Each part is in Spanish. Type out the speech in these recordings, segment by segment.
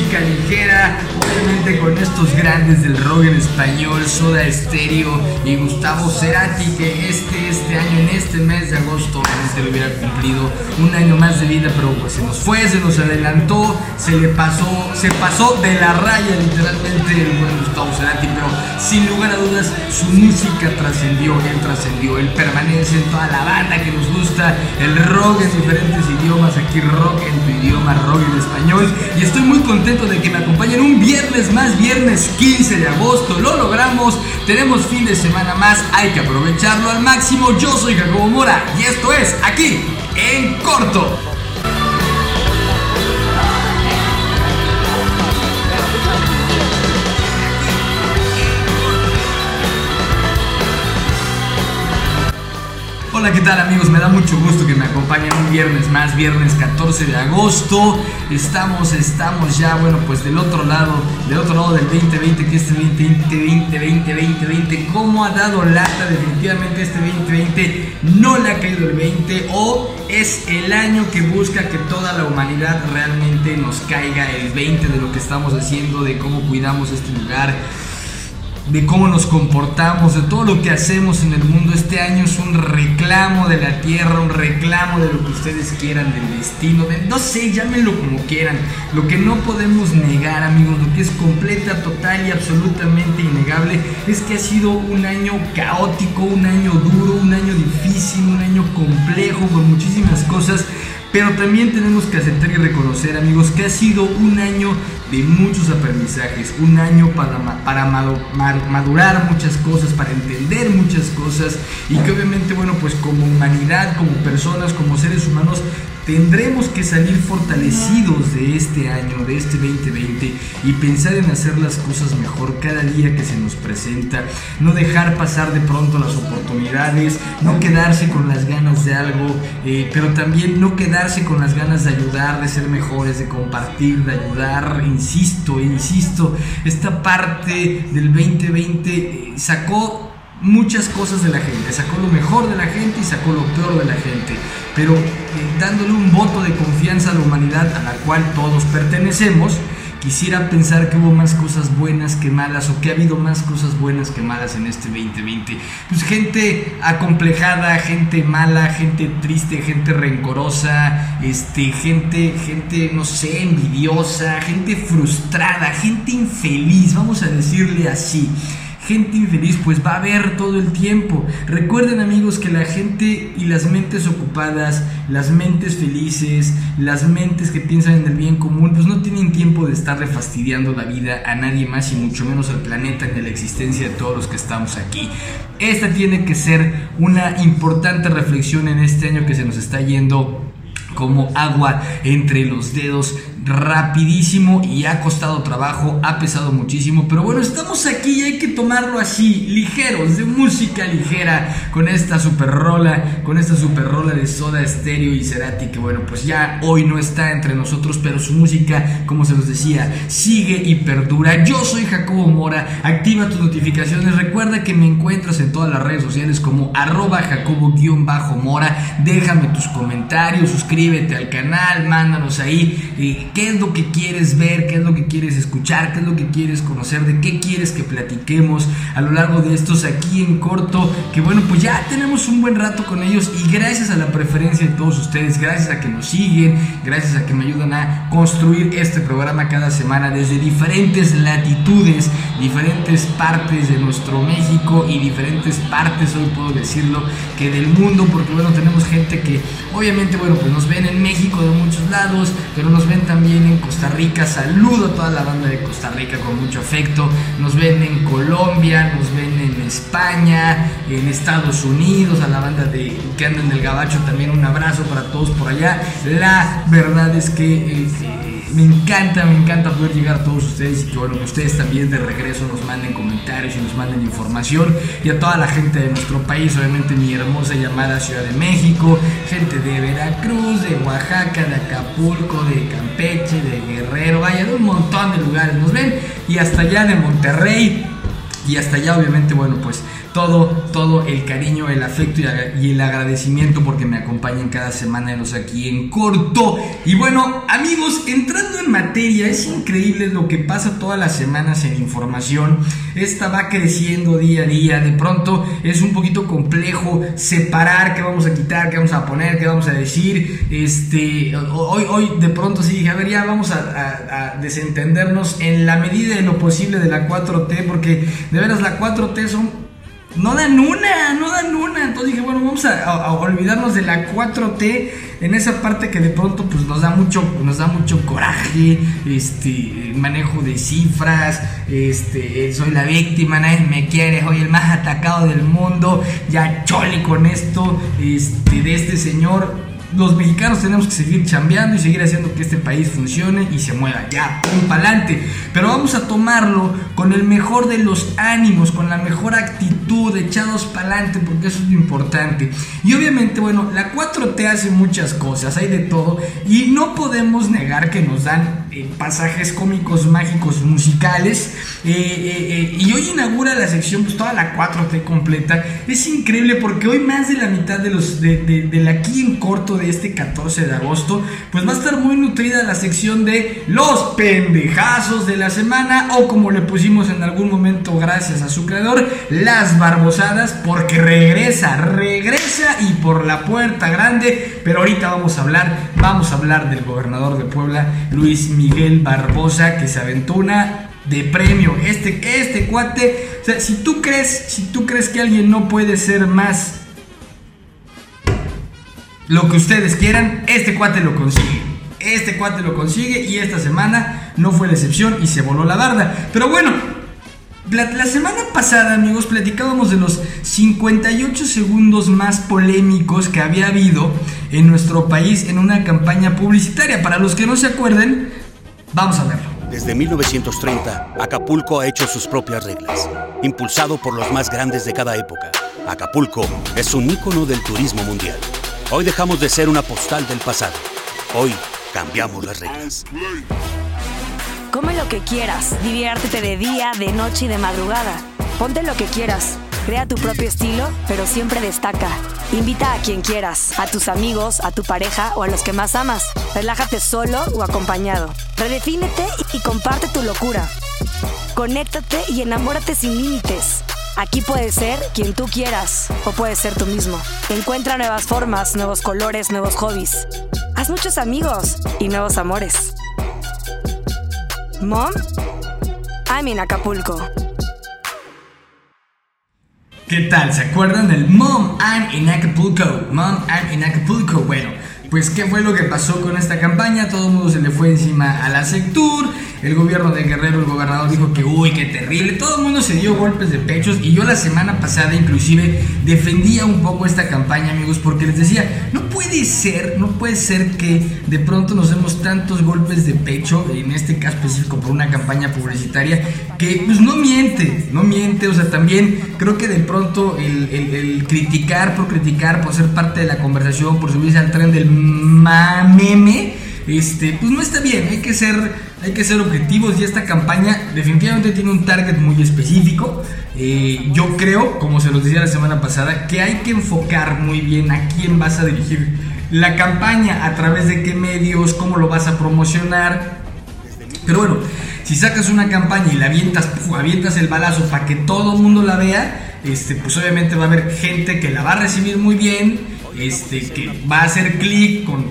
música ligera, con estos grandes del rock en español, Soda Stereo y Gustavo Cerati, que este, este año, en este mes de agosto, obviamente lo hubiera cumplido un año más de vida, pero pues se nos fue, se nos adelantó, se le pasó, se pasó de la raya literalmente el buen Gustavo Cerati, pero sin lugar a dudas su música trascendió, él trascendió, él permanece en toda la banda que nos gusta, el rock en diferentes idiomas, aquí rock en tu idioma, rock en español, y estoy muy contento de que me acompañen un viernes más, viernes 15 de agosto, lo logramos, tenemos fin de semana más, hay que aprovecharlo al máximo, yo soy Jacobo Mora, y esto es aquí, en corto. Hola, ¿qué tal amigos? Me da mucho gusto que me acompañen un viernes más, viernes 14 de agosto. Estamos, estamos ya, bueno, pues del otro lado, del otro lado del 2020, que este 2020, 2020, 2020, ¿cómo ha dado lata? Definitivamente este 2020 no le ha caído el 20 o es el año que busca que toda la humanidad realmente nos caiga el 20 de lo que estamos haciendo, de cómo cuidamos este lugar de cómo nos comportamos, de todo lo que hacemos en el mundo. Este año es un reclamo de la tierra, un reclamo de lo que ustedes quieran, del destino, de, no sé, llámenlo como quieran. Lo que no podemos negar, amigos, lo que es completa, total y absolutamente innegable, es que ha sido un año caótico, un año duro, un año difícil, un año complejo, con muchísimas cosas. Pero también tenemos que aceptar y reconocer, amigos, que ha sido un año de muchos aprendizajes, un año para, para madu- ma- madurar muchas cosas, para entender muchas cosas. Y que obviamente, bueno, pues como humanidad, como personas, como seres humanos, tendremos que salir fortalecidos de este año, de este 2020 y pensar en hacer las cosas mejor cada día que se nos presenta, no dejar pasar de pronto las oportunidades, no quedarse con las ganas de algo, eh, pero también no quedarse con las ganas de ayudar, de ser mejores, de compartir, de ayudar, insisto, insisto, esta parte del 2020 eh, sacó muchas cosas de la gente, sacó lo mejor de la gente y sacó lo peor de la gente, pero eh, dándole un voto de confianza a la humanidad a la cual todos pertenecemos, quisiera pensar que hubo más cosas buenas que malas o que ha habido más cosas buenas que malas en este 2020. Pues gente acomplejada, gente mala, gente triste, gente rencorosa, este, gente, gente, no sé, envidiosa, gente frustrada, gente infeliz, vamos a decirle así gente infeliz pues va a haber todo el tiempo. Recuerden amigos que la gente y las mentes ocupadas, las mentes felices, las mentes que piensan en el bien común, pues no tienen tiempo de estarle fastidiando la vida a nadie más y mucho menos al planeta ni a la existencia de todos los que estamos aquí. Esta tiene que ser una importante reflexión en este año que se nos está yendo como agua entre los dedos rapidísimo y ha costado trabajo, ha pesado muchísimo, pero bueno, estamos aquí y hay que tomarlo así, ligeros, de música ligera, con esta super rola, con esta super rola de Soda Stereo y Cerati, que bueno, pues ya hoy no está entre nosotros, pero su música, como se los decía, sigue y perdura. Yo soy Jacobo Mora activa tus notificaciones, recuerda que me encuentras en todas las redes sociales como arroba jacobo-mora, déjame tus comentarios, suscríbete al canal, mándanos ahí eh, qué es lo que quieres ver, qué es lo que quieres escuchar, qué es lo que quieres conocer, de qué quieres que platiquemos a lo largo de estos aquí en corto, que bueno, pues ya tenemos un buen rato con ellos y gracias a la preferencia de todos ustedes, gracias a que nos siguen, gracias a que me ayudan a construir este programa cada semana desde diferentes latitudes, diferentes partes de nuestro México y diferentes partes, hoy puedo decirlo, que del mundo, porque bueno, tenemos gente que obviamente, bueno, pues nos ven en México de muchos lados, pero nos ven también en Costa Rica, saludo a toda la banda de Costa Rica con mucho afecto, nos ven en Colombia, nos ven en España, en Estados Unidos, a la banda de que anda en el Gabacho también un abrazo para todos por allá. La verdad es que eh, me encanta, me encanta poder llegar a todos ustedes y que bueno, ustedes también de regreso nos manden comentarios y nos manden información. Y a toda la gente de nuestro país, obviamente mi hermosa llamada Ciudad de México, gente de Veracruz, de Oaxaca, de Acapulco, de Campeche, de Guerrero, vaya, de un montón de lugares nos ven. Y hasta allá de Monterrey. Y hasta allá obviamente bueno pues todo, todo el cariño, el afecto y el agradecimiento porque me acompañan cada semana en los aquí en corto. Y bueno, amigos, entrando en materia, es increíble lo que pasa todas las semanas en información. Esta va creciendo día a día. De pronto es un poquito complejo separar qué vamos a quitar, qué vamos a poner, qué vamos a decir. Este, hoy, hoy de pronto sí dije, a ver, ya vamos a, a desentendernos en la medida de lo posible de la 4T, porque de veras la 4T son no dan una, no dan una. Entonces dije, bueno, vamos a, olvidarnos de la 4T en esa parte que de pronto pues nos da mucho, nos da mucho coraje, este, manejo de cifras, este, soy la víctima, nadie me quiere, soy el más atacado del mundo, ya chole con esto, este, de este señor los mexicanos tenemos que seguir chambeando y seguir haciendo que este país funcione y se mueva ya, un pa'lante. Pero vamos a tomarlo con el mejor de los ánimos, con la mejor actitud, echados pa'lante, porque eso es lo importante. Y obviamente, bueno, la 4T hace muchas cosas, hay de todo, y no podemos negar que nos dan eh, pasajes cómicos, mágicos, musicales. Eh, eh, y hoy inaugura la sección, pues toda la 4T completa. Es increíble porque hoy más de la mitad de los de, de, aquí en corto de este 14 de agosto, pues va a estar muy nutrida la sección de los pendejazos de la semana o como le pusimos en algún momento gracias a su creador, las barbosadas porque regresa, regresa y por la puerta grande, pero ahorita vamos a hablar, vamos a hablar del gobernador de Puebla, Luis Miguel Barbosa, que se aventuna de premio. Este, este cuate, o sea, si tú crees, si tú crees que alguien no puede ser más lo que ustedes quieran, este cuate lo consigue. Este cuate lo consigue y esta semana no fue la excepción y se voló la barda. Pero bueno, la, la, semana pasada, amigos, platicábamos de los 58 segundos más polémicos que había habido en nuestro país en una campaña publicitaria. Para los que no se acuerden, vamos a verlo. Desde 1930, Acapulco ha hecho sus propias reglas, impulsado por los más grandes de cada época. Acapulco es un ícono del turismo mundial. Hoy dejamos de ser una postal del pasado. Hoy cambiamos las reglas. Come lo que quieras, diviértete de día, de noche y de madrugada. Ponte lo que quieras. Crea tu propio estilo, pero siempre destaca. Invita a quien quieras, a tus amigos, a tu pareja o a los que más amas. Relájate solo o acompañado. Redefínete y comparte tu locura. Conéctate y enamórate sin límites. Aquí puedes ser quien tú quieras o puedes ser tú mismo. Encuentra nuevas formas, nuevos colores, nuevos hobbies. Haz muchos amigos y nuevos amores. Mom, I'm in Acapulco. ¿Qué tal? ¿Se acuerdan del Mom, I'm in Acapulco? Mom, I'm in Acapulco. Bueno, pues ¿qué fue lo que pasó con esta campaña? Todo el mundo se le fue encima a la Sectur el gobierno de Guerrero, el gobernador dijo que uy, qué terrible. Todo el mundo se dio golpes de pechos y yo la semana pasada inclusive defendía un poco esta campaña, amigos, porque les decía, no puede ser, no puede ser que de pronto nos demos tantos golpes de pecho, en este caso específico por una campaña publicitaria, que pues no miente, no miente, o sea, también creo que de pronto el, criticar por criticar, por ser parte de la conversación, por subirse al tren del meme, este, pues no está bien, hay que ser hay que ser objetivos y esta campaña definitivamente tiene un target muy específico. Eh, yo creo, como se los decía la semana pasada, que hay que enfocar muy bien a quién vas a dirigir la campaña, a través de qué medios, cómo lo vas a promocionar. Pero bueno, si sacas una campaña y la avientas, avientas el balazo para que todo el mundo la vea, este, pues obviamente va a haber gente que la va a recibir muy bien este, que va a hacer clic con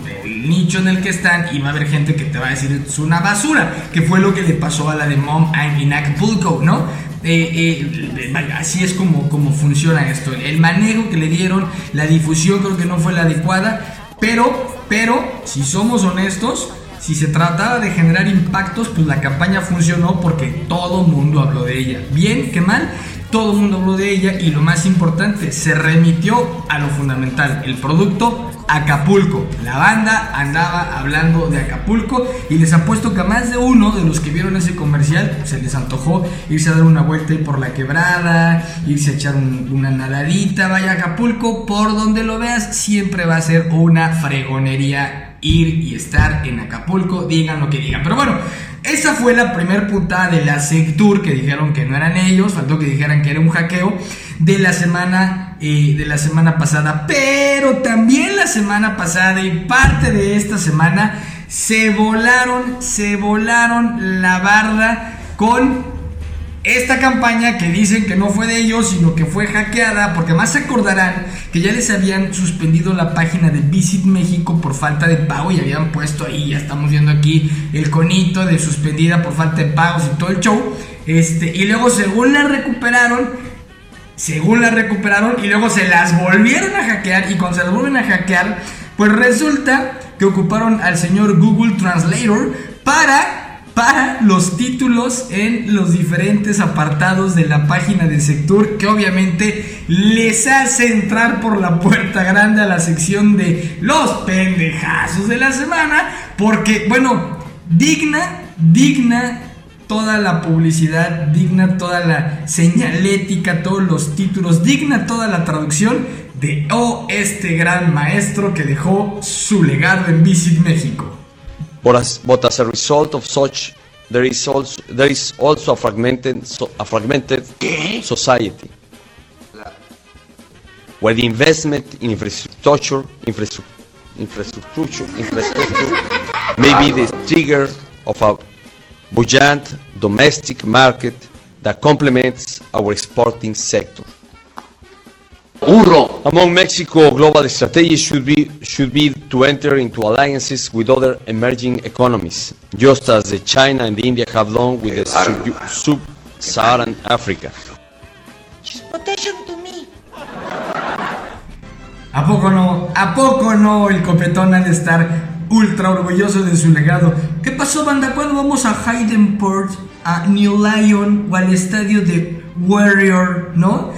nicho en el que están y va a haber gente que te va a decir es una basura, que fue lo que le pasó a la de Mom in Acapulco, ¿no? Eh, eh, así es como, como funciona esto. El manejo que le dieron, la difusión creo que no fue la adecuada, pero, pero, si somos honestos, si se trataba de generar impactos, pues la campaña funcionó porque todo mundo habló de ella. Bien, qué mal, todo el mundo habló de ella y lo más importante, se remitió a lo fundamental, el producto Acapulco. La banda andaba hablando de Acapulco y les apuesto que a más de uno de los que vieron ese comercial se les antojó irse a dar una vuelta por la quebrada, irse a echar una nadadita, vaya Acapulco, por donde lo veas, siempre va a ser una fregonería ir y estar en Acapulco, digan lo que digan. Pero bueno, esa fue la primer putada de la Sectur que dijeron que no eran ellos, faltó que dijeran que era un hackeo de la semana de la semana pasada, pero también la semana pasada y parte de esta semana se volaron, se volaron la barra con esta campaña que dicen que no fue de ellos, sino que fue hackeada, porque más se acordarán que ya les habían suspendido la página de Visit México por falta de pago y habían puesto ahí, ya estamos viendo aquí el conito de suspendida por falta de pagos y todo el show. Este, y luego según la recuperaron, según la recuperaron y luego se las volvieron a hackear y cuando se las vuelven a hackear, pues resulta que ocuparon al señor Google Translator para para los títulos en los diferentes apartados de la página de Sector que obviamente les hace entrar por la puerta grande a la sección de los pendejazos de la semana porque bueno, digna, digna toda la publicidad, digna toda la señalética, todos los títulos, digna toda la traducción de Oh, este gran maestro que dejó su legado en Visit México. But as, a result of such, there is also, a fragmented, so, a fragmented society where the investment in infrastructure, infrastructure, infrastructure, infrastructure may be the trigger of a buoyant domestic market that complements our exporting sector. Burro. Among Mexico global strategies should be should be to enter into alliances with other emerging economies, just as the China and the India have done with the sub- sub-Saharan Africa. ¿A poco no? ¿A poco no? El copetón ha de estar ultra orgulloso de su legado. ¿Qué pasó, banda? ¿Cuándo vamos a Haydenport, a New Lion o al estadio de Warrior, no?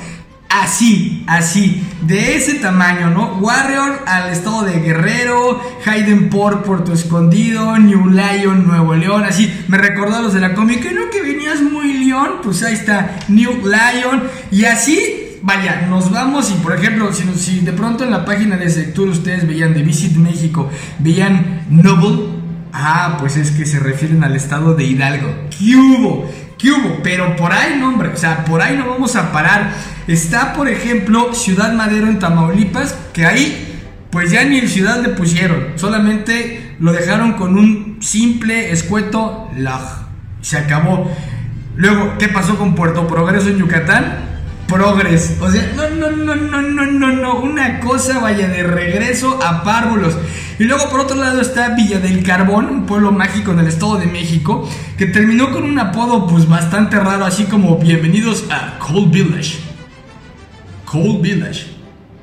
Así, así, de ese tamaño, ¿no? Warrior al estado de Guerrero, Haydenport, Puerto Escondido, New Lion, Nuevo León, así. Me recordó a los de la cómica, ¿no? Que venías muy león, pues ahí está New Lion. Y así, vaya, nos vamos y por ejemplo, si, de pronto en la página de Sector ustedes veían de Visit México, veían Noble, ah, pues es que se refieren al estado de Hidalgo. ¿Qué hubo? ¿Qué hubo? Pero por ahí no, hombre, o sea, por ahí no vamos a parar. Está, por ejemplo, Ciudad Madero en Tamaulipas, que ahí, pues ya ni el ciudad le pusieron, solamente lo dejaron con un simple escueto lag. Se acabó. Luego, ¿qué pasó con Puerto Progreso en Yucatán? Progres. O sea, no, no, no, no, no, no, no. Una cosa vaya de regreso a párvulos. Y luego por otro lado está Villa del Carbón, un pueblo mágico en el Estado de México, que terminó con un apodo pues bastante raro, así como bienvenidos a Cold Village. Cold Village.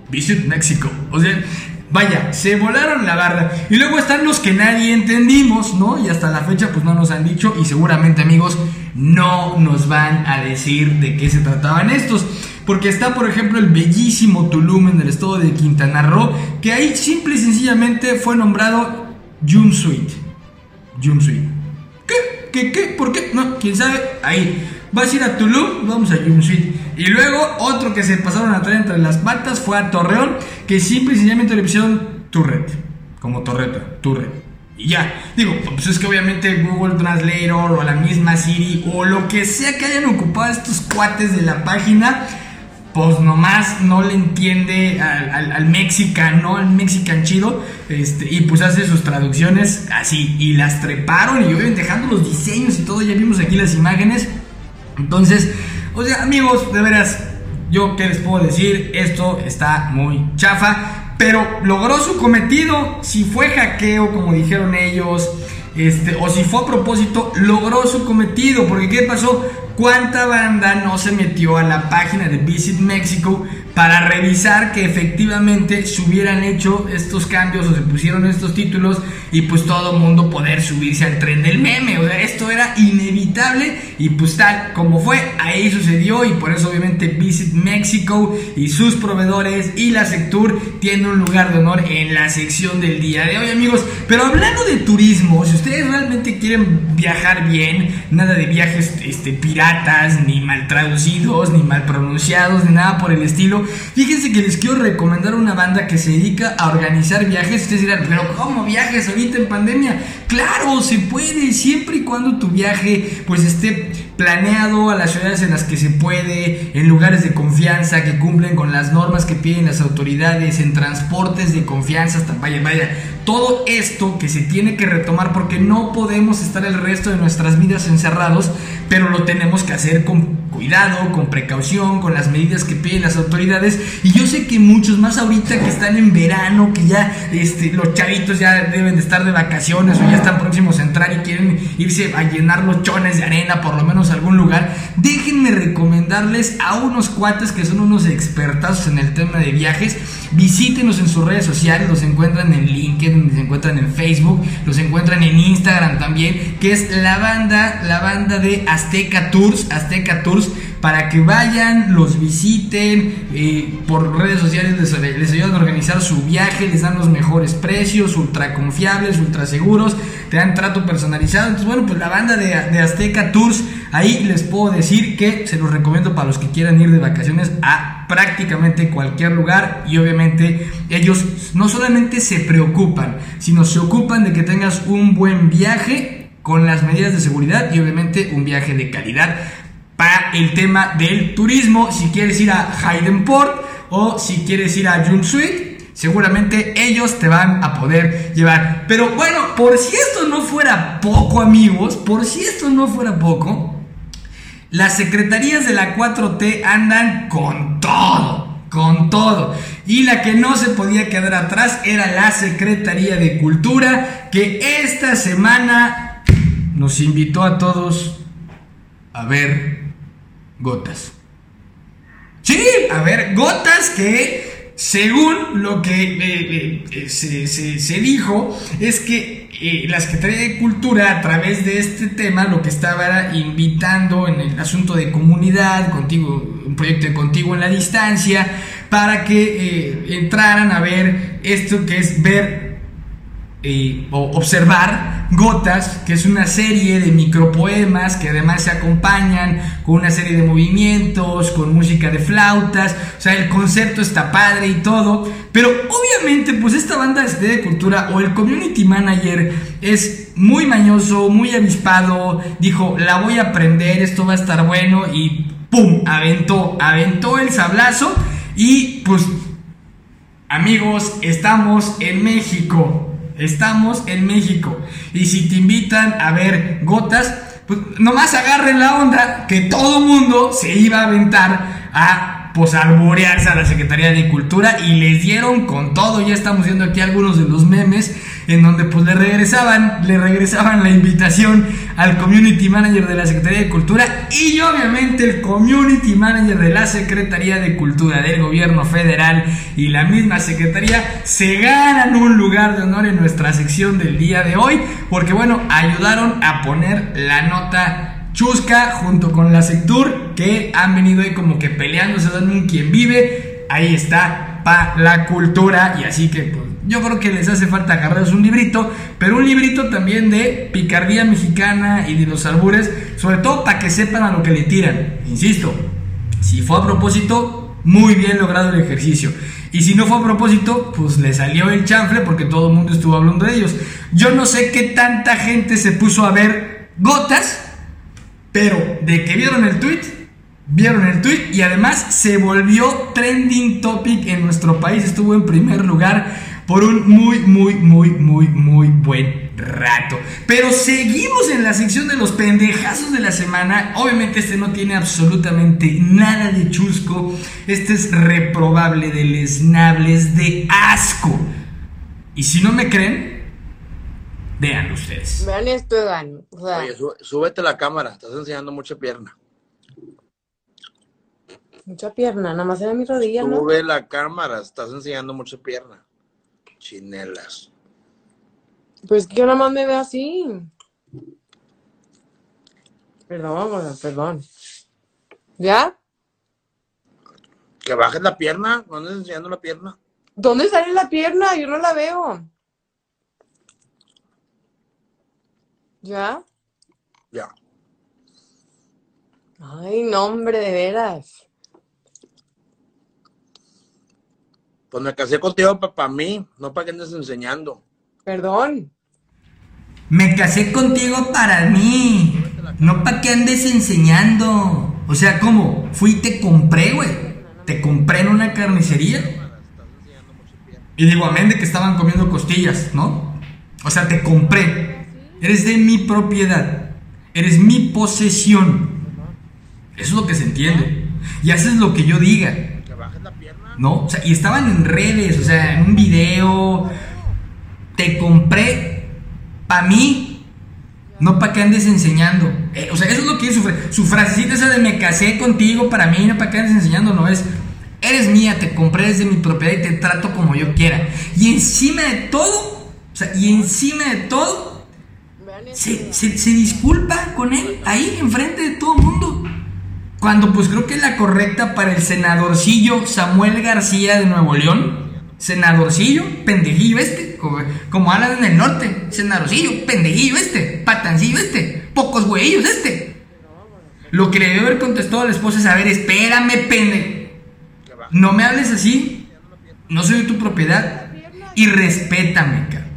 Visit México. O sea, vaya, se volaron la barra. Y luego están los que nadie entendimos, ¿no? Y hasta la fecha pues no nos han dicho y seguramente amigos no nos van a decir de qué se trataban estos. Porque está, por ejemplo, el bellísimo Tulum en el estado de Quintana Roo, que ahí simple y sencillamente fue nombrado Junsuit. Junsuit. ¿Qué? ¿Qué? ¿Por qué? No, quién sabe. Ahí. Vas a ir a Tulum, vamos a Junsuit. Y luego otro que se pasaron a traer entre las patas fue a Torreón, que simple y sencillamente le pusieron Turret. Como torreta, Turret. Y ya, digo, pues es que obviamente Google Translator o la misma Siri o lo que sea que hayan ocupado estos cuates de la página, pues nomás no le entiende al, al, al mexicano, al mexican chido, este, y pues hace sus traducciones así, y las treparon y obviamente dejando los diseños y todo, ya vimos aquí las imágenes. Entonces, o sea, amigos, de veras, yo qué les puedo decir, esto está muy chafa, pero logró su cometido, si fue hackeo, como dijeron ellos, este, o si fue a propósito, logró su cometido, porque ¿qué pasó? ¿Cuánta banda no se metió a la página de Visit Mexico para revisar que efectivamente se hubieran hecho estos cambios o se pusieron estos títulos y pues todo el mundo poder subirse al tren del meme? O sea, esto era inevitable y pues tal como fue, ahí sucedió y por eso obviamente Visit Mexico y sus proveedores y la Sectur tienen un lugar de honor en la sección del día de hoy amigos. Pero hablando de turismo, si ustedes realmente quieren viajar bien, nada de viajes este, piratas, ni mal traducidos, ni mal pronunciados, ni nada por el estilo. Fíjense que les quiero recomendar una banda que se dedica a organizar viajes. Ustedes dirán, pero ¿cómo viajes ahorita en pandemia? Claro, se puede, siempre y cuando tu viaje pues esté planeado a las ciudades en las que se puede, en lugares de confianza que cumplen con las normas que piden las autoridades, en transportes de confianza, hasta vaya, vaya, todo esto que se tiene que retomar porque no podemos estar el resto de nuestras vidas encerrados, pero lo tenemos que hacer con cuidado, con precaución, con las medidas que piden las autoridades. Y yo sé que muchos más ahorita que están en verano, que ya este, los chavitos ya deben de estar de vacaciones o ya están próximos a entrar y quieren irse a llenar los chones de arena, por lo menos a algún lugar, déjenme recomendarles a unos cuates que son unos expertos en el tema de viajes. Visítenos en sus redes sociales, los encuentran en LinkedIn, los encuentran en Facebook, los encuentran en Instagram también, que es la banda, la banda de Azteca Tours, Azteca Tours para que vayan, los visiten, eh, por redes sociales les, ayudan a organizar su viaje, les dan los mejores precios, ultra confiables, ultra seguros, te dan trato personalizado. Entonces, bueno, pues la banda de, Azteca Tours, ahí les puedo decir que se los recomiendo para los que quieran ir de vacaciones a prácticamente cualquier lugar y obviamente ellos no solamente se preocupan, sino se ocupan de que tengas un buen viaje con las medidas de seguridad y obviamente un viaje de calidad para el tema del turismo. Si quieres ir a Haydenport o si quieres ir a Junsuit, seguramente ellos te van a poder llevar. Pero bueno, por si esto no fuera poco, amigos, por si esto no fuera poco, las secretarías de la 4T andan con todo, con todo. Y la que no se podía quedar atrás era la Secretaría de Cultura, que esta semana nos invitó a todos a ver gotas. Sí, a ver, gotas que, según lo que eh, eh, se, se, se, dijo, es que eh, la Secretaría de Cultura, a través de este tema, lo que estaba invitando en el asunto de comunidad, contigo, un proyecto de contigo en la distancia, para que entraran a ver esto que es ver o observar Gotas, que es una serie de micropoemas que además se acompañan con una serie de movimientos, con música de flautas, o sea, el concepto está padre y todo, pero obviamente pues esta banda de cultura o el community manager es muy mañoso, muy avispado, dijo, la voy a aprender, esto va a estar bueno y ¡pum! aventó, aventó el sablazo y pues amigos, estamos en México. Estamos en México. Y si te invitan a ver gotas, pues nomás agarren la onda que todo mundo se iba a aventar a pues alborearse a la Secretaría de Cultura y les dieron con todo. Ya estamos viendo aquí algunos de los memes en donde pues le regresaban, le regresaban la invitación al community manager de la Secretaría de Cultura y obviamente el community manager de la Secretaría de Cultura del gobierno federal y la misma secretaría se ganan un lugar de honor en nuestra sección del día de hoy porque bueno, ayudaron a poner la nota chusca junto con la Sectur que han venido ahí como que peleándose dando un quien vive. Ahí está para la cultura y así que pues yo creo que les hace falta agarrarse un librito, pero un librito también de picardía mexicana y de los albures, sobre todo para que sepan a lo que le tiran. Insisto, si fue a propósito, muy bien logrado el ejercicio. Y si no fue a propósito, pues le salió el chanfle porque todo el mundo estuvo hablando de ellos. Yo no sé qué tanta gente se puso a ver gotas, pero de que vieron el tweet, vieron el tweet y además se volvió trending topic en nuestro país. Estuvo en primer lugar por un muy, muy, muy, muy, muy buen rato. Pero seguimos en la sección de los pendejazos de la semana. Obviamente este no tiene absolutamente nada de chusco. Este es reprobable, deleznable, es de asco. Y si no me creen, vean ustedes. Vean esto, Egan. O sea, Oye, sú- súbete la cámara, estás enseñando mucha pierna. mucha pierna, nada más era mi rodilla, ¿no? Sube la cámara, estás enseñando mucha pierna. Chinelas. Pues que yo nada más me veo así. Perdón, perdón. ¿Ya? Que bajes la pierna, no andes enseñando la pierna. ¿Dónde sale la pierna? Yo no la veo. ¿Ya? Ya. Ay, no, hombre, de veras. Pues me casé contigo para mí, no para que andes enseñando. Perdón. Me casé contigo para mí, no para que andes enseñando. O sea, ¿cómo? Fui y te compré, güey. Te compré en una carnicería. Y digo, amén de que estaban comiendo costillas, ¿no? O sea, te compré. Eres de mi propiedad. Eres mi posesión. Eso es lo que se entiende. Y haces lo que yo diga. Que bajes la pierna. ¿no? O sea, y estaban en redes, o sea, en un video. Te compré para mí, no para que andes enseñando. Eh, o sea, eso es lo que es su, su frasecita esa de me casé contigo para mí, no para que andes enseñando, no es. Eres mía, te compré desde mi propiedad y te trato como yo quiera. Y encima de todo, o sea, y encima de todo. Se, se- se disculpa con él ahí enfrente de todo el mundo. Cuando pues creo que es la correcta para el senadorcillo Samuel García de Nuevo León. Senadorcillo, pendejillo este, como, como hablan en el norte. Senadorcillo, pendejillo este, patancillo este, pocos huevillos este. Lo que le debió haber contestado a la esposa es, a ver, espérame, pende. No me hables así. No soy de tu propiedad. Y respétame, cara.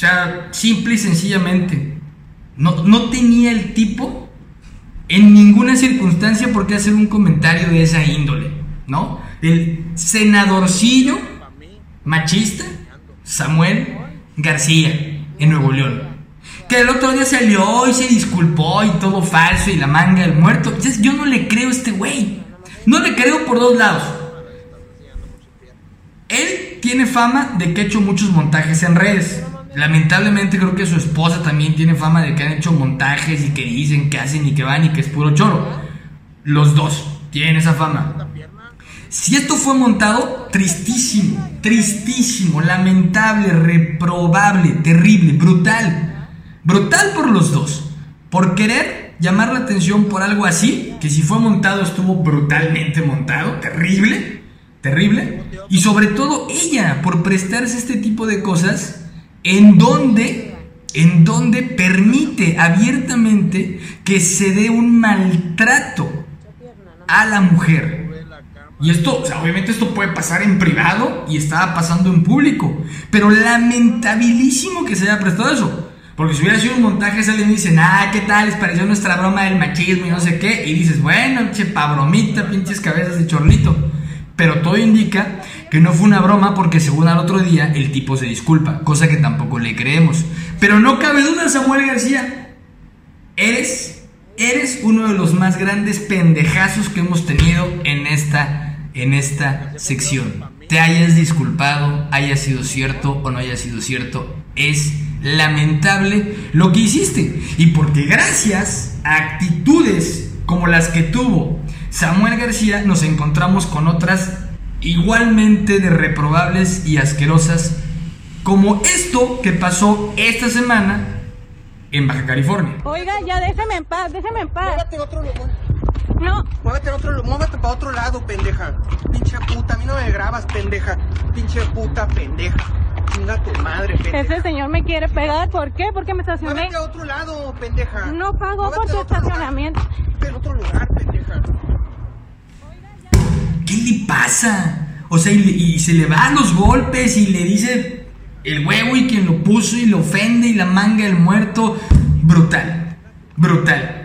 O sea, simple y sencillamente. No, no tenía el tipo en ninguna circunstancia por qué hacer un comentario de esa índole, ¿no? El senadorcillo machista Samuel García en Nuevo León. Que el otro día salió y se disculpó y todo falso y la manga del muerto. Entonces, yo no le creo a este güey. No le creo por dos lados. Él tiene fama de que ha hecho muchos montajes en redes. Lamentablemente creo que su esposa también tiene fama de que han hecho montajes y que dicen que hacen y que van y que es puro choro. Los dos tienen esa fama. Si esto fue montado, tristísimo, tristísimo, lamentable, reprobable, terrible, brutal. Brutal por los dos. Por querer llamar la atención por algo así, que si fue montado estuvo brutalmente montado, terrible, terrible. Y sobre todo ella, por prestarse este tipo de cosas, en donde, en donde permite abiertamente que se dé un maltrato a la mujer. Y esto, obviamente esto puede pasar en privado y estaba pasando en público. Pero lamentabilísimo que se haya prestado eso. Porque si hubiera sido un montaje, y dicen, ah, ¿qué tal? Les pareció nuestra broma del machismo y no sé qué. Y dices, bueno, pinche pa' bromita, pinches cabezas de chorlito. Pero todo indica que no fue una broma porque según al otro día el tipo se disculpa, cosa que tampoco le creemos. Pero no cabe duda, Samuel García, eres, eres uno de los más grandes pendejazos que hemos tenido en esta, en esta sección. Te hayas disculpado, haya sido cierto o no haya sido cierto, es lamentable lo que hiciste. Y porque gracias a actitudes como las que tuvo Samuel García, nos encontramos con otras igualmente de reprobables y asquerosas, como esto que pasó esta semana en Baja California. Oiga, ya déjeme en paz, déjeme en paz. Muévete otro lugar. No, Muévete otro, muévete para otro lado, pendeja. Pinche puta, a mí no me grabas, pendeja. Pinche puta, pendeja. Chinga tu madre, pendeja. ese señor me quiere pegar. ¿Por qué? Porque me estacioné. Muévete a otro lado, pendeja. No pago Muévete por a tu lugar. estacionamiento. Muévete En otro lugar, pendeja. Pasa? O sea, y, le- y se le van los golpes y le dice el huevo y quien lo puso y lo ofende y la manga del muerto. Brutal, brutal.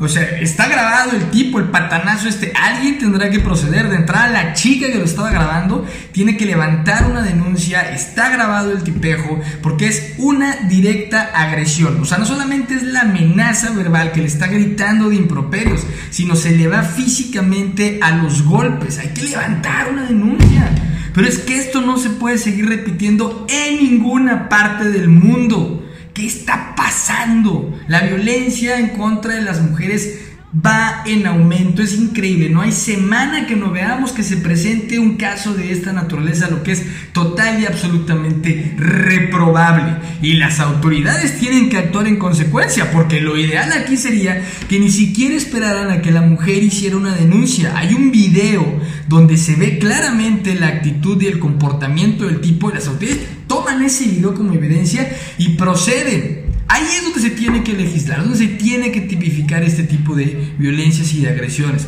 O sea, está grabado el tipo, el patanazo este. Alguien tendrá que proceder. De entrada, la chica que lo estaba grabando tiene que levantar una denuncia. Está grabado el tipejo porque es una directa agresión. O sea, no solamente es la amenaza verbal que le está gritando de improperios, sino se le va físicamente a los golpes. Hay que levantar una denuncia. Pero es que esto no se puede seguir repitiendo en ninguna parte del mundo. ¿Qué está pasando? La violencia en contra de las mujeres va en aumento, es increíble. No hay semana que no veamos que se presente un caso de esta naturaleza, lo que es total y absolutamente reprobable. Y las autoridades tienen que actuar en consecuencia, porque lo ideal aquí sería que ni siquiera esperaran a que la mujer hiciera una denuncia. Hay un video donde se ve claramente la actitud y el comportamiento del tipo y las autoridades toman ese video como evidencia y proceden. Ahí es donde se tiene que legislar, donde se tiene que tipificar este tipo de violencias y de agresiones.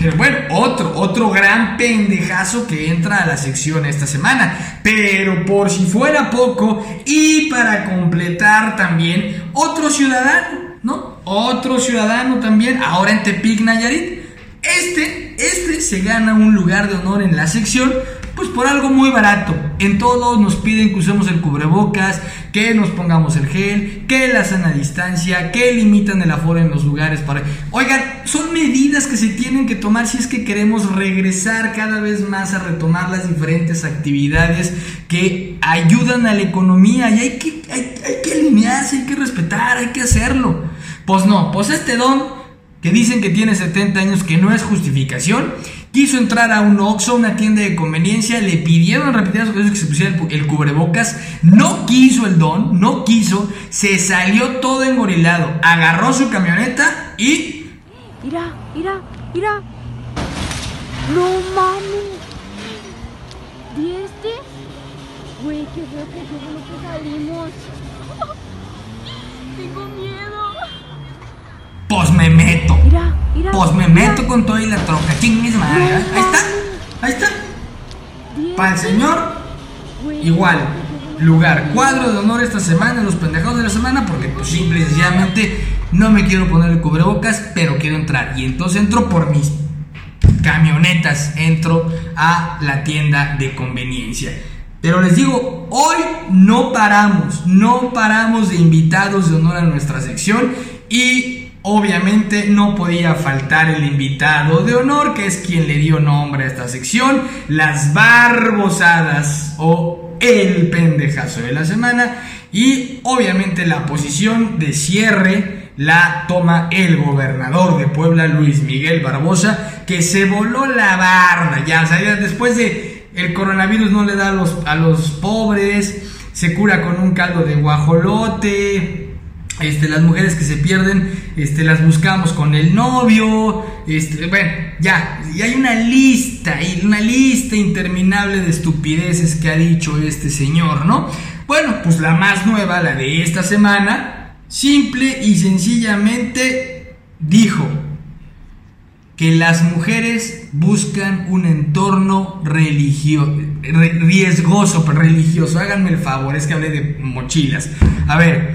Pero bueno, otro, otro gran pendejazo que entra a la sección esta semana. Pero por si fuera poco, y para completar también, otro ciudadano, ¿no? Otro ciudadano también, ahora en Tepic, Nayarit. Este, este se gana un lugar de honor en la sección, pues por algo muy barato. En todos nos piden que usemos el cubrebocas, que nos pongamos el gel, que la sana distancia, que limitan el aforo en los lugares para... Oigan, son medidas que se tienen que tomar si es que queremos regresar cada vez más a retomar las diferentes actividades que ayudan a la economía y hay que, hay, hay que alinearse, hay que respetar, hay que hacerlo. Pues no, pues este don que dicen que tiene 70 años, que no es justificación. Quiso entrar a un Oxxo, una tienda de conveniencia, le pidieron repetidas ocasiones que se pusiera el, cubrebocas, no quiso el don, no quiso, se salió todo engorilado, agarró su camioneta y Mira, mira, mira. No mames. ¿Y este? Güey, qué feo que qué bueno que salimos. Tengo miedo. pues me meto. Mira, mira. Pues me meto con todo y la troca. ¿Quién es madre? ¿eh? Ahí está, ahí está. Para el señor, igual. Lugar, cuadro de honor esta semana, los pendejados de la semana, porque pues simple y sencillamente no me quiero poner el cubrebocas, pero quiero entrar. Y entonces entro por mis camionetas, entro a la tienda de conveniencia. Pero les digo, hoy no paramos, no paramos de invitados de honor a nuestra sección y obviamente no podía faltar el invitado de honor, que es quien le dio nombre a esta sección, las barbosadas o el pendejazo de la semana y obviamente la posición de cierre la toma el gobernador de Puebla, Luis Miguel Barbosa, que se voló la barda. Ya, o sea, ya después de el coronavirus no le da a los, a los pobres, se cura con un caldo de guajolote. Este, las mujeres que se pierden, este, las buscamos con el novio. Este, bueno, ya, y hay una lista, una lista interminable de estupideces que ha dicho este señor, ¿no? Bueno, pues la más nueva, la de esta semana, simple y sencillamente dijo que las mujeres buscan un entorno religio re- riesgoso, religioso. Háganme el favor, es que hablé de mochilas. A ver,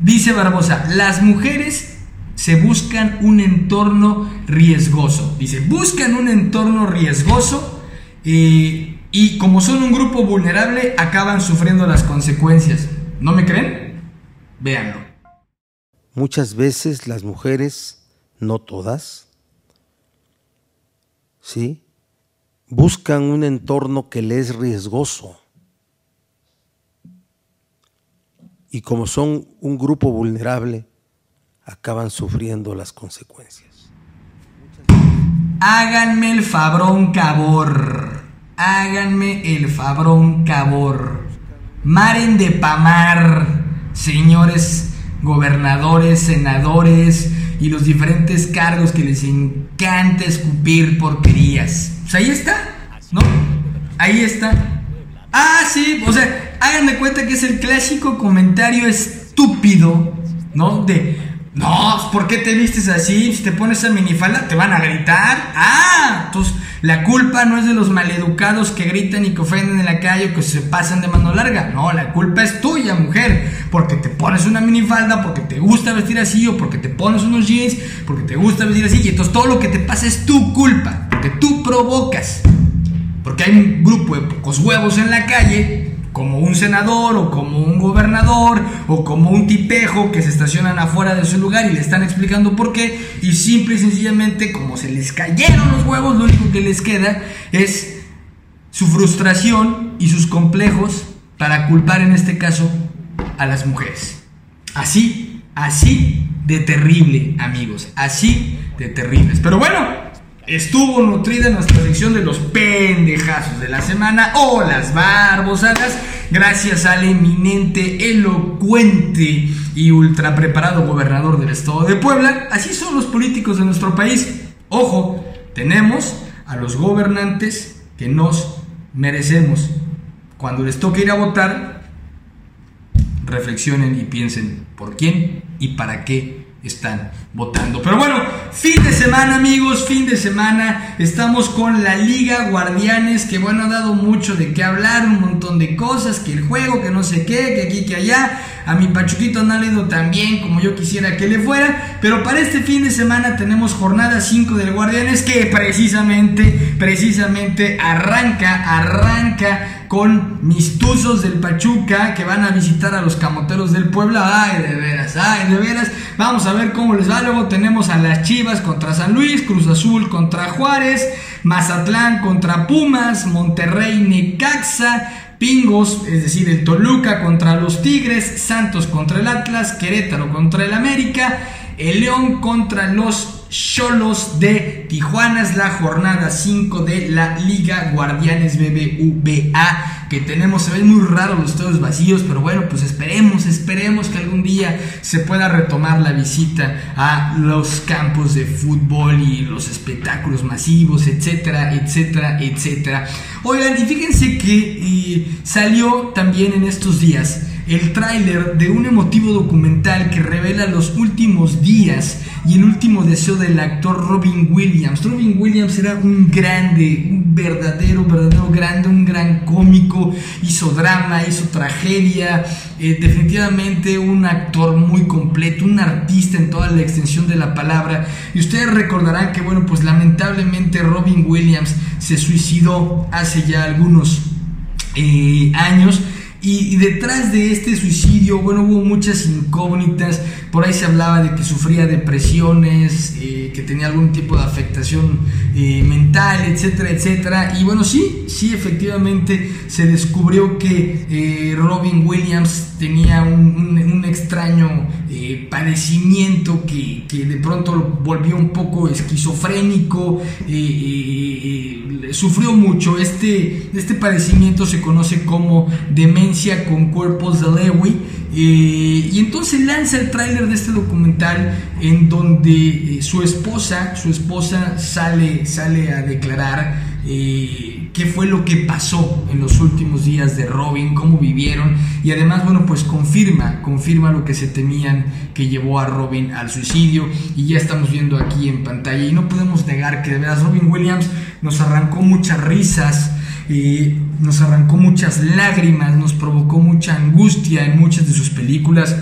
dice Barbosa, las mujeres se buscan un entorno riesgoso. Dice, buscan un entorno riesgoso eh, y como son un grupo vulnerable, acaban sufriendo las consecuencias. ¿No me creen? Véanlo. Muchas veces las mujeres, no todas, ¿sí? Buscan un entorno que les es riesgoso. Y como son un grupo vulnerable, acaban sufriendo las consecuencias. Háganme el fabrón cabor. Háganme el fabrón cabor. Maren de pamar, señores gobernadores, senadores y los diferentes cargos que les encanta escupir porquerías. Pues ahí está, ¿no? Ahí está. Ah, sí, o sea, háganme cuenta que es el clásico comentario estúpido, ¿no? De, No, ¿por qué te vistes así? Si te pones esa minifalda te van a gritar. Ah, entonces la culpa no es de los maleducados que gritan y que ofenden en la calle o que se pasan de mano larga. No, la culpa es tuya, mujer. Porque te pones una minifalda, porque te gusta vestir así o porque te pones unos jeans, porque te gusta vestir así. Y entonces todo lo que te pasa es tu culpa. Porque tú provocas. Porque hay un grupo de pocos huevos en la calle como un senador o como un gobernador o como un tipejo que se estacionan afuera de su lugar y le están explicando por qué y simple y sencillamente como se les cayeron los huevos lo único que les queda es su frustración y sus complejos para culpar en este caso a las mujeres. Así, así de terrible amigos, así de terribles. Pero bueno, estuvo nutrida nuestra sección de los pendejazos de la semana o las barbosadas, gracias al eminente, elocuente y ultra preparado gobernador del estado de Puebla. Así son los políticos de nuestro país. Ojo, tenemos a los gobernantes que nos merecemos. Cuando les toque ir a votar, reflexionen y piensen por quién y para qué están votando. Pero bueno, fin de semana amigos, fin de semana. Estamos con la Liga Guardianes, que bueno, ha dado mucho de qué hablar, un montón de cosas, que el juego, que no sé qué, que aquí, que allá. A mi Pachuquito no le ha ido tan bien como yo quisiera que le fuera. Pero para este fin de semana tenemos jornada 5 del Guardianes, que precisamente, precisamente arranca, arranca con mis tuzos del Pachuca que van a visitar a los camoteros del Puebla. Ay, de veras, ay, de veras. Vamos a ver cómo les va. Luego tenemos a las Chivas contra San Luis, Cruz Azul contra Juárez, Mazatlán contra Pumas, Monterrey Necaxa. Pingos, es decir, el Toluca contra los Tigres, Santos contra el Atlas, Querétaro contra el América, el León contra los Cholos de Tijuana. Es la jornada 5 de la Liga Guardianes BBVA que tenemos. Se ven muy raros los estadios vacíos, pero bueno, pues esperemos, esperemos que algún día se pueda retomar la visita a los campos de fútbol y los espectáculos masivos, etcétera, etcétera, etcétera. Oigan, y fíjense que eh, salió también en estos días el tráiler de un emotivo documental que revela los últimos días y el último deseo del actor Robin Williams. Robin Williams era un grande, un verdadero, verdadero grande, un gran cómico, hizo drama, hizo tragedia, eh, definitivamente un actor muy completo, un artista en toda la extensión de la palabra. Y ustedes recordarán que, bueno, pues lamentablemente Robin Williams se suicidó hace ya algunos eh, años. Y, y, detrás de este suicidio, bueno, hubo muchas incógnitas. Por ahí se hablaba de que sufría depresiones, eh, que tenía algún tipo de afectación eh, mental, etcétera, etcétera. Y bueno, sí, sí, efectivamente se descubrió que eh, Robin Williams tenía un, extraño padecimiento que, que, de pronto volvió un poco esquizofrénico. sufrió mucho. Este, este padecimiento se conoce como demencia con cuerpos de Lewy. Eh, y entonces lanza el tráiler de este documental en donde eh, su esposa, su esposa sale, sale a declarar eh, qué fue lo que pasó en los últimos días de Robin, cómo vivieron y además, bueno, pues confirma, confirma lo que se temían que llevó a Robin al suicidio y ya estamos viendo aquí en pantalla y no podemos negar que de veras Robin Williams nos arrancó muchas risas, eh, nos arrancó muchas lágrimas, nos provocó mucha angustia en muchas de sus películas.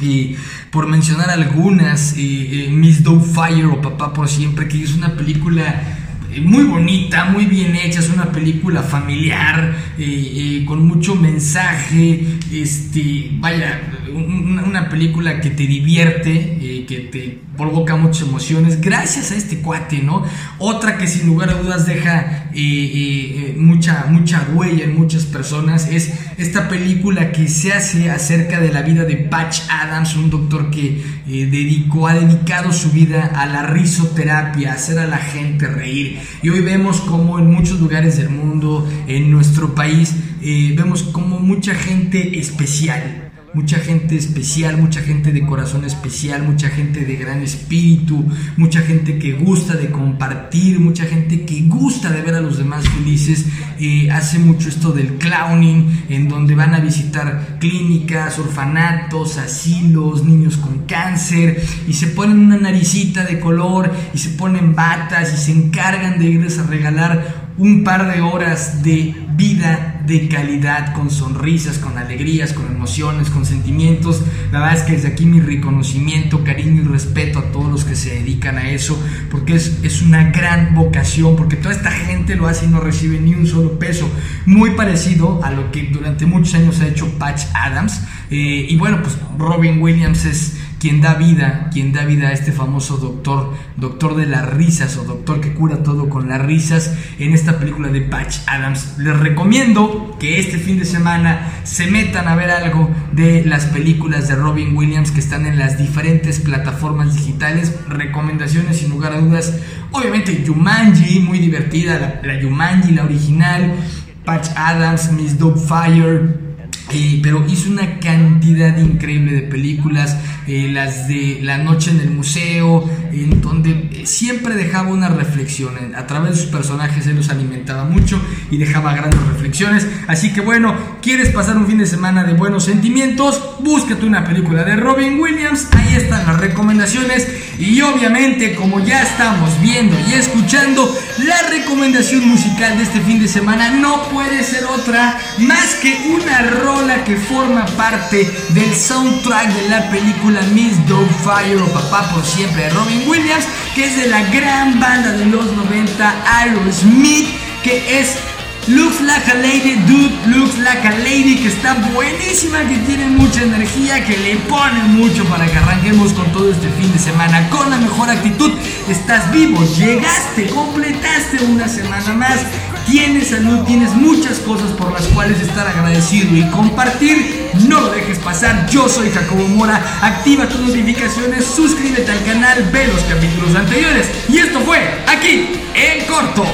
Y por mencionar algunas, eh, Miss Doubtfire o Papá por Siempre, que es una película muy bonita, muy bien hecha, es una película familiar, eh, con mucho mensaje, este, vaya, una, película que te divierte, que te provoca muchas emociones, gracias a este cuate, ¿no? Otra que sin lugar a dudas deja eh, eh, mucha, mucha huella en muchas personas es esta película que se hace acerca de la vida de Patch Adams, un doctor que eh, dedicó, ha dedicado su vida a la risoterapia, a hacer a la gente reír. Y hoy vemos como en muchos lugares del mundo, en nuestro país, vemos como mucha gente especial mucha gente especial, mucha gente de corazón especial, mucha gente de gran espíritu, mucha gente que gusta de compartir, mucha gente que gusta de ver a los demás felices. Eh, hace mucho esto del clowning, en donde van a visitar clínicas, orfanatos, asilos, niños con cáncer, y se ponen una naricita de color, y se ponen batas, y se encargan de irles a regalar un par de horas de vida de calidad, con sonrisas, con alegrías, con emociones, con sentimientos. La verdad es que desde aquí mi reconocimiento, cariño y respeto a todos los que se dedican a eso, porque es, es una gran vocación, porque toda esta gente lo hace y no recibe ni un solo peso. Muy parecido a lo que durante muchos años ha hecho Patch Adams. Eh, y bueno, pues Robin Williams es quien da vida, quien da vida a este famoso doctor, doctor de las risas o doctor que cura todo con las risas en esta película de Patch Adams. Les recomiendo que este fin de semana se metan a ver algo de las películas de Robin Williams que están en las diferentes plataformas digitales. Recomendaciones sin lugar a dudas. Obviamente Jumanji, muy divertida, la, la Jumanji, la original. Patch Adams, Miss Fire eh, pero hizo una cantidad increíble de películas, eh, las de La Noche en el Museo, en donde eh, siempre dejaba una reflexión. A través de sus personajes él los alimentaba mucho y dejaba grandes reflexiones. Así que bueno, ¿quieres pasar un fin de semana de buenos sentimientos? Búscate una película de Robin Williams, ahí están las recomendaciones. Y obviamente, como ya estamos viendo y escuchando, la recomendación musical de este fin de semana no puede ser otra más que una rola que forma parte del soundtrack de la película Miss Fire o Papá por siempre de Robin Williams, que es de la gran banda de los 90 Aerosmith, que es Looks Like a Lady, Dude Looks Like a Lady, que está buenísima, que tiene mucha energía, que le pone mucho para que arranquemos con todo este fin de semana con la mejor actitud. Estás vivo, llegaste, completaste una semana más, tienes salud, tienes muchas cosas por las cuales estar agradecido y compartir. No lo dejes pasar, yo soy Jacobo Mora, activa tus notificaciones, suscríbete al canal, ve los capítulos anteriores. Y esto fue aquí, en corto.